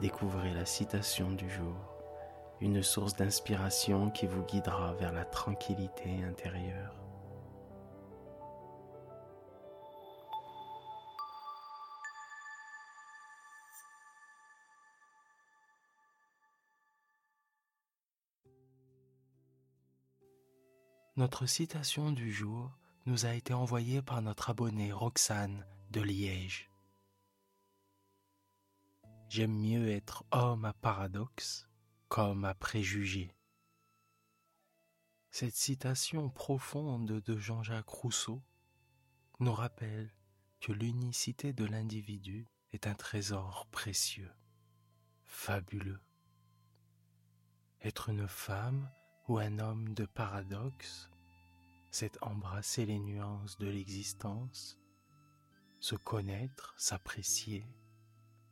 découvrez la citation du jour, une source d'inspiration qui vous guidera vers la tranquillité intérieure. Notre citation du jour nous a été envoyée par notre abonné Roxane de Liège. J'aime mieux être homme à paradoxe qu'homme à préjugés. Cette citation profonde de Jean-Jacques Rousseau nous rappelle que l'unicité de l'individu est un trésor précieux, fabuleux. Être une femme ou un homme de paradoxe, c'est embrasser les nuances de l'existence, se connaître, s'apprécier,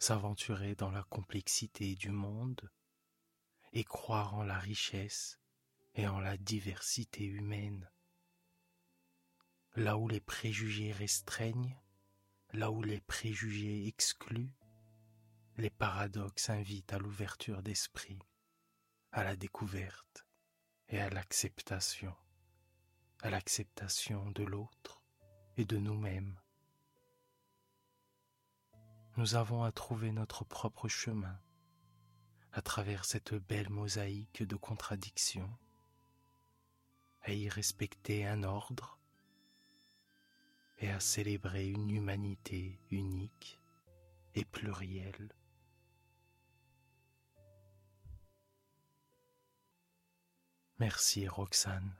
s'aventurer dans la complexité du monde et croire en la richesse et en la diversité humaine. Là où les préjugés restreignent, là où les préjugés excluent, les paradoxes invitent à l'ouverture d'esprit, à la découverte et à l'acceptation, à l'acceptation de l'autre et de nous-mêmes. Nous avons à trouver notre propre chemin à travers cette belle mosaïque de contradictions, à y respecter un ordre et à célébrer une humanité unique et plurielle. Merci Roxane.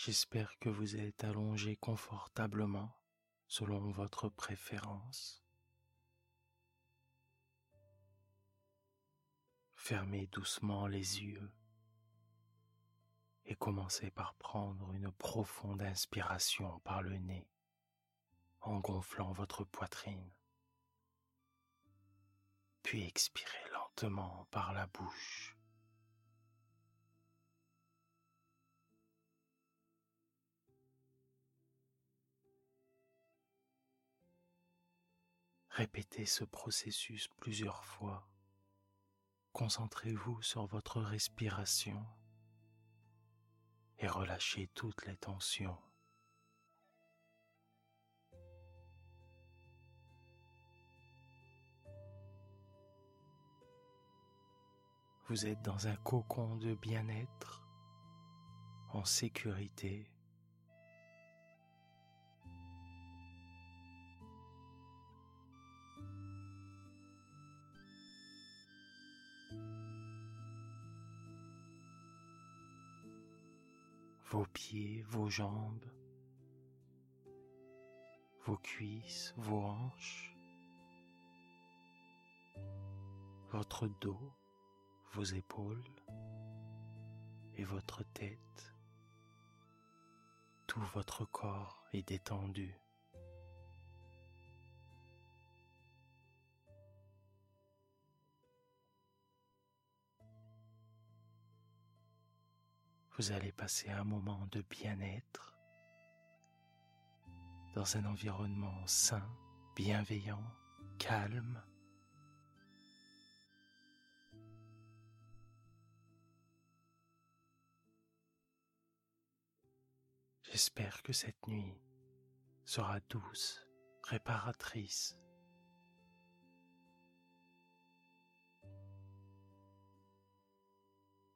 J'espère que vous êtes allongé confortablement selon votre préférence. Fermez doucement les yeux et commencez par prendre une profonde inspiration par le nez en gonflant votre poitrine, puis expirez lentement par la bouche. Répétez ce processus plusieurs fois. Concentrez-vous sur votre respiration et relâchez toutes les tensions. Vous êtes dans un cocon de bien-être, en sécurité vos pieds, vos jambes, vos cuisses, vos hanches, votre dos, vos épaules et votre tête. Tout votre corps est détendu. Vous allez passer un moment de bien-être dans un environnement sain, bienveillant, calme. J'espère que cette nuit sera douce, réparatrice.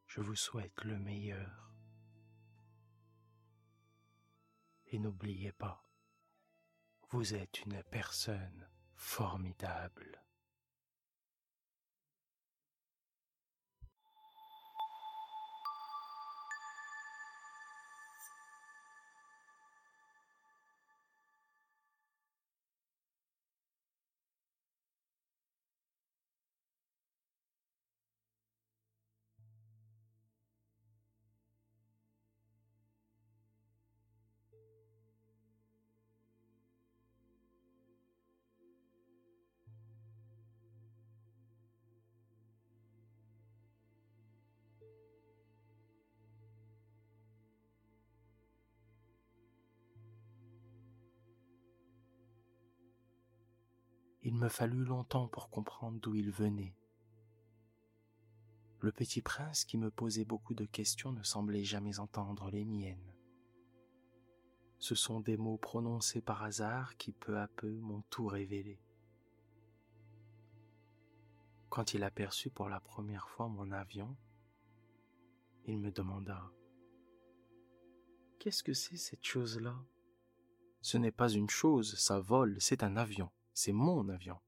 Je vous souhaite le meilleur. Et n'oubliez pas, vous êtes une personne formidable. Il me fallut longtemps pour comprendre d'où il venait. Le petit prince qui me posait beaucoup de questions ne semblait jamais entendre les miennes. Ce sont des mots prononcés par hasard qui peu à peu m'ont tout révélé. Quand il aperçut pour la première fois mon avion, il me demanda Qu'est-ce que c'est cette chose-là? Ce n'est pas une chose, ça vole, c'est un avion c'est mon avion.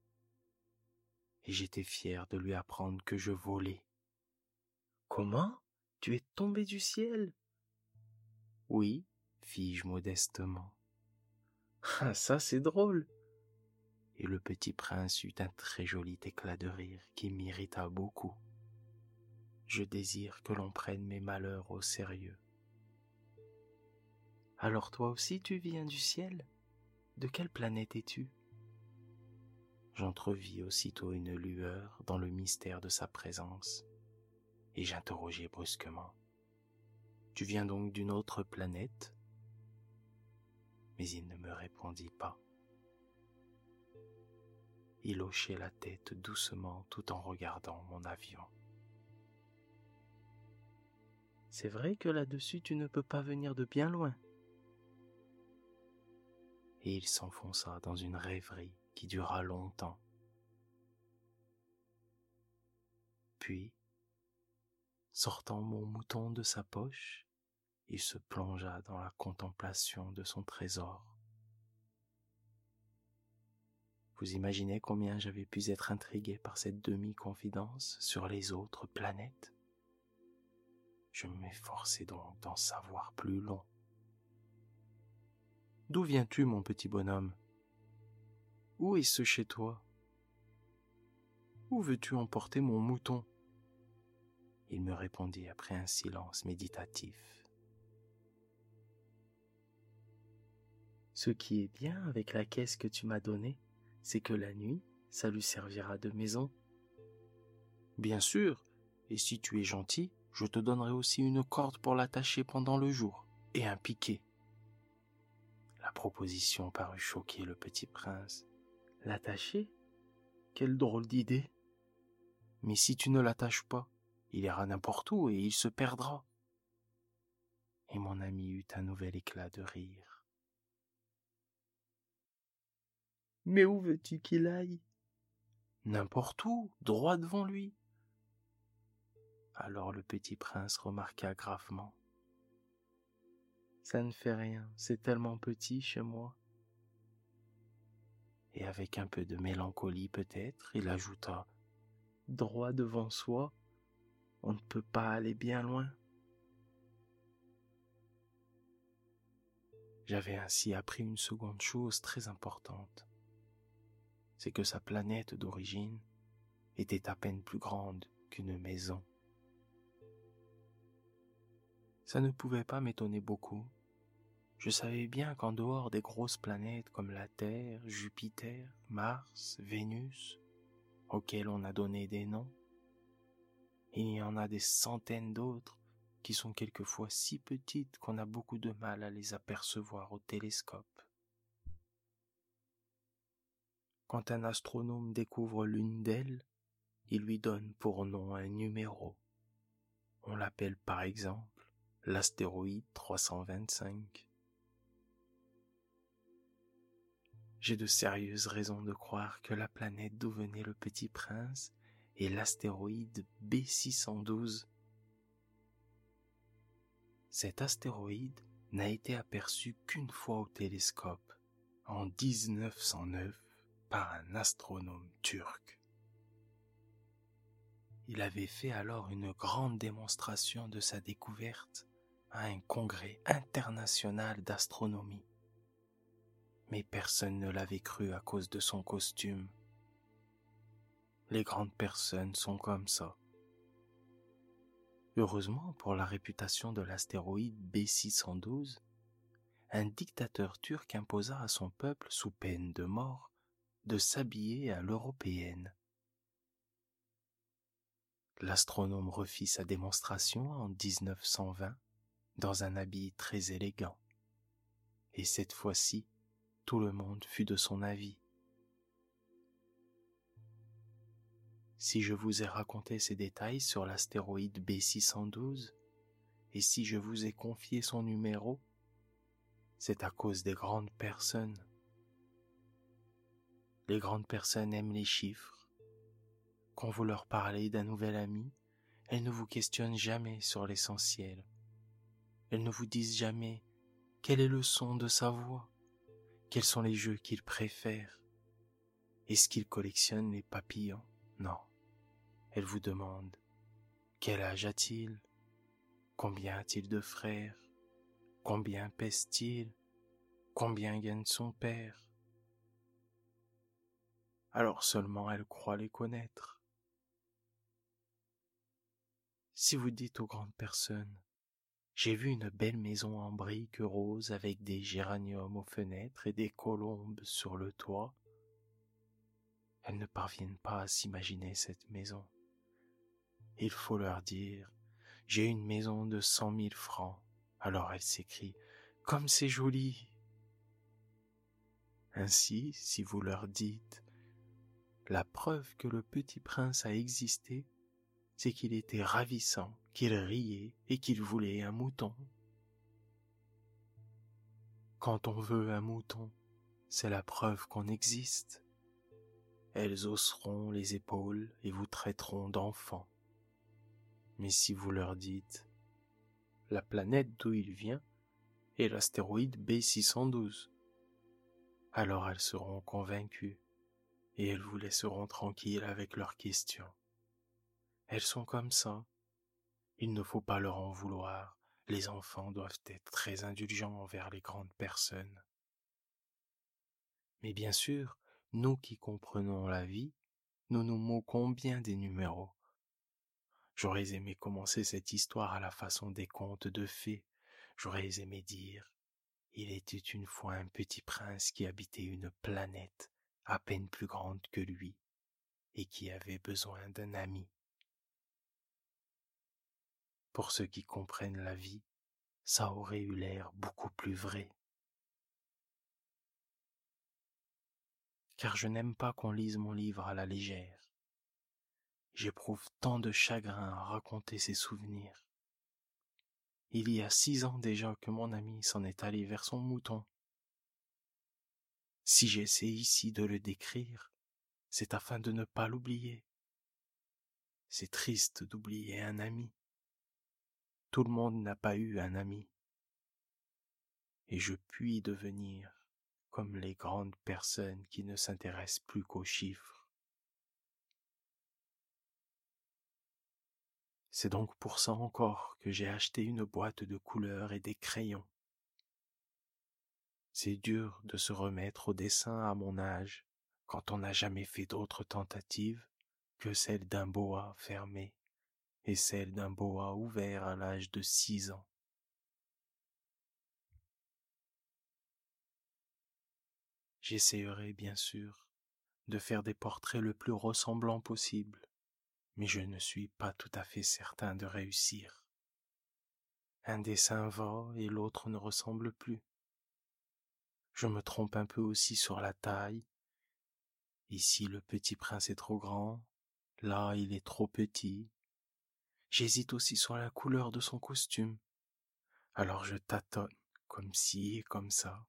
Et j'étais fier de lui apprendre que je volais. Comment? Tu es tombé du ciel? Oui, fis-je modestement. Ah, ça c'est drôle. Et le petit prince eut un très joli éclat de rire qui m'irrita beaucoup. Je désire que l'on prenne mes malheurs au sérieux. Alors toi aussi tu viens du ciel? De quelle planète es-tu? J'entrevis aussitôt une lueur dans le mystère de sa présence, et j'interrogeai brusquement. Tu viens donc d'une autre planète? Mais il ne me répondit pas. Il hochait la tête doucement tout en regardant mon avion. C'est vrai que là-dessus tu ne peux pas venir de bien loin. Et il s'enfonça dans une rêverie qui dura longtemps. Puis, sortant mon mouton de sa poche, il se plongea dans la contemplation de son trésor. Vous imaginez combien j'avais pu être intrigué par cette demi-confidence sur les autres planètes? Je m'efforçais donc d'en savoir plus long. D'où viens-tu, mon petit bonhomme? Où est ce chez toi? Où veux-tu emporter mon mouton? Il me répondit après un silence méditatif. Ce qui est bien avec la caisse que tu m'as donnée, c'est que la nuit, ça lui servira de maison. Bien sûr, et si tu es gentil, je te donnerai aussi une corde pour l'attacher pendant le jour, et un piquet. La proposition parut choquer le petit prince. L'attacher? Quelle drôle d'idée. Mais si tu ne l'attaches pas, il ira n'importe où et il se perdra. Et mon ami eut un nouvel éclat de rire. Mais où veux-tu qu'il aille? N'importe où, droit devant lui. Alors le petit prince remarqua gravement. Ça ne fait rien, c'est tellement petit chez moi et avec un peu de mélancolie peut-être, il ajouta Droit devant soi, on ne peut pas aller bien loin. J'avais ainsi appris une seconde chose très importante, c'est que sa planète d'origine était à peine plus grande qu'une maison. Ça ne pouvait pas m'étonner beaucoup, je savais bien qu'en dehors des grosses planètes comme la Terre, Jupiter, Mars, Vénus, auxquelles on a donné des noms, il y en a des centaines d'autres qui sont quelquefois si petites qu'on a beaucoup de mal à les apercevoir au télescope. Quand un astronome découvre l'une d'elles, il lui donne pour nom un numéro. On l'appelle par exemple l'astéroïde 325 j'ai de sérieuses raisons de croire que la planète d'où venait le petit prince est l'astéroïde B612. Cet astéroïde n'a été aperçu qu'une fois au télescope, en 1909, par un astronome turc. Il avait fait alors une grande démonstration de sa découverte à un congrès international d'astronomie. Mais personne ne l'avait cru à cause de son costume. Les grandes personnes sont comme ça. Heureusement pour la réputation de l'astéroïde B612, un dictateur turc imposa à son peuple, sous peine de mort, de s'habiller à l'européenne. L'astronome refit sa démonstration en 1920 dans un habit très élégant. Et cette fois-ci, tout le monde fut de son avis. Si je vous ai raconté ces détails sur l'astéroïde B612, et si je vous ai confié son numéro, c'est à cause des grandes personnes. Les grandes personnes aiment les chiffres. Quand vous leur parlez d'un nouvel ami, elles ne vous questionnent jamais sur l'essentiel. Elles ne vous disent jamais quel est le son de sa voix, quels sont les jeux qu'il préfère, est-ce qu'il collectionne les papillons? Non. Elles vous demandent quel âge a-t-il? Combien a-t-il de frères? Combien pèse-t-il? Combien gagne son père? Alors seulement elle croit les connaître. Si vous dites aux grandes personnes j'ai vu une belle maison en briques roses avec des géraniums aux fenêtres et des colombes sur le toit. Elles ne parviennent pas à s'imaginer cette maison. Il faut leur dire, j'ai une maison de cent mille francs. Alors elles s'écrient, comme c'est joli. Ainsi, si vous leur dites, la preuve que le petit prince a existé, c'est qu'il était ravissant, qu'il riait et qu'il voulait un mouton. Quand on veut un mouton, c'est la preuve qu'on existe. Elles hausseront les épaules et vous traiteront d'enfant. Mais si vous leur dites la planète d'où il vient est l'astéroïde B612, alors elles seront convaincues et elles vous laisseront tranquille avec leurs questions. Elles sont comme ça. Il ne faut pas leur en vouloir. Les enfants doivent être très indulgents envers les grandes personnes. Mais bien sûr, nous qui comprenons la vie, nous nous moquons bien des numéros. J'aurais aimé commencer cette histoire à la façon des contes de fées. J'aurais aimé dire Il était une fois un petit prince qui habitait une planète à peine plus grande que lui et qui avait besoin d'un ami. Pour ceux qui comprennent la vie, ça aurait eu l'air beaucoup plus vrai. Car je n'aime pas qu'on lise mon livre à la légère. J'éprouve tant de chagrin à raconter ces souvenirs. Il y a six ans déjà que mon ami s'en est allé vers son mouton. Si j'essaie ici de le décrire, c'est afin de ne pas l'oublier. C'est triste d'oublier un ami. Tout le monde n'a pas eu un ami. Et je puis devenir comme les grandes personnes qui ne s'intéressent plus qu'aux chiffres. C'est donc pour ça encore que j'ai acheté une boîte de couleurs et des crayons. C'est dur de se remettre au dessin à mon âge quand on n'a jamais fait d'autre tentative que celle d'un boa fermé et celle d'un boa ouvert à l'âge de six ans. J'essayerai bien sûr de faire des portraits le plus ressemblants possible, mais je ne suis pas tout à fait certain de réussir. Un dessin va et l'autre ne ressemble plus. Je me trompe un peu aussi sur la taille. Ici le petit prince est trop grand, là il est trop petit, J'hésite aussi sur la couleur de son costume. Alors je tâtonne, comme ci et comme ça,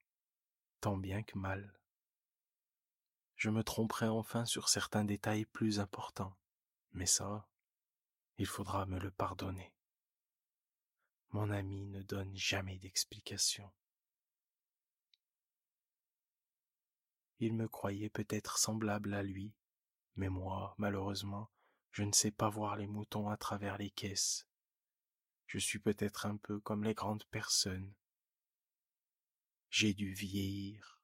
tant bien que mal. je me tromperai enfin sur certains détails plus importants, mais ça, il faudra me le pardonner. Mon ami ne donne jamais d'explication. Il me croyait peut-être semblable à lui, mais moi, malheureusement, je ne sais pas voir les moutons à travers les caisses. Je suis peut-être un peu comme les grandes personnes. J'ai dû vieillir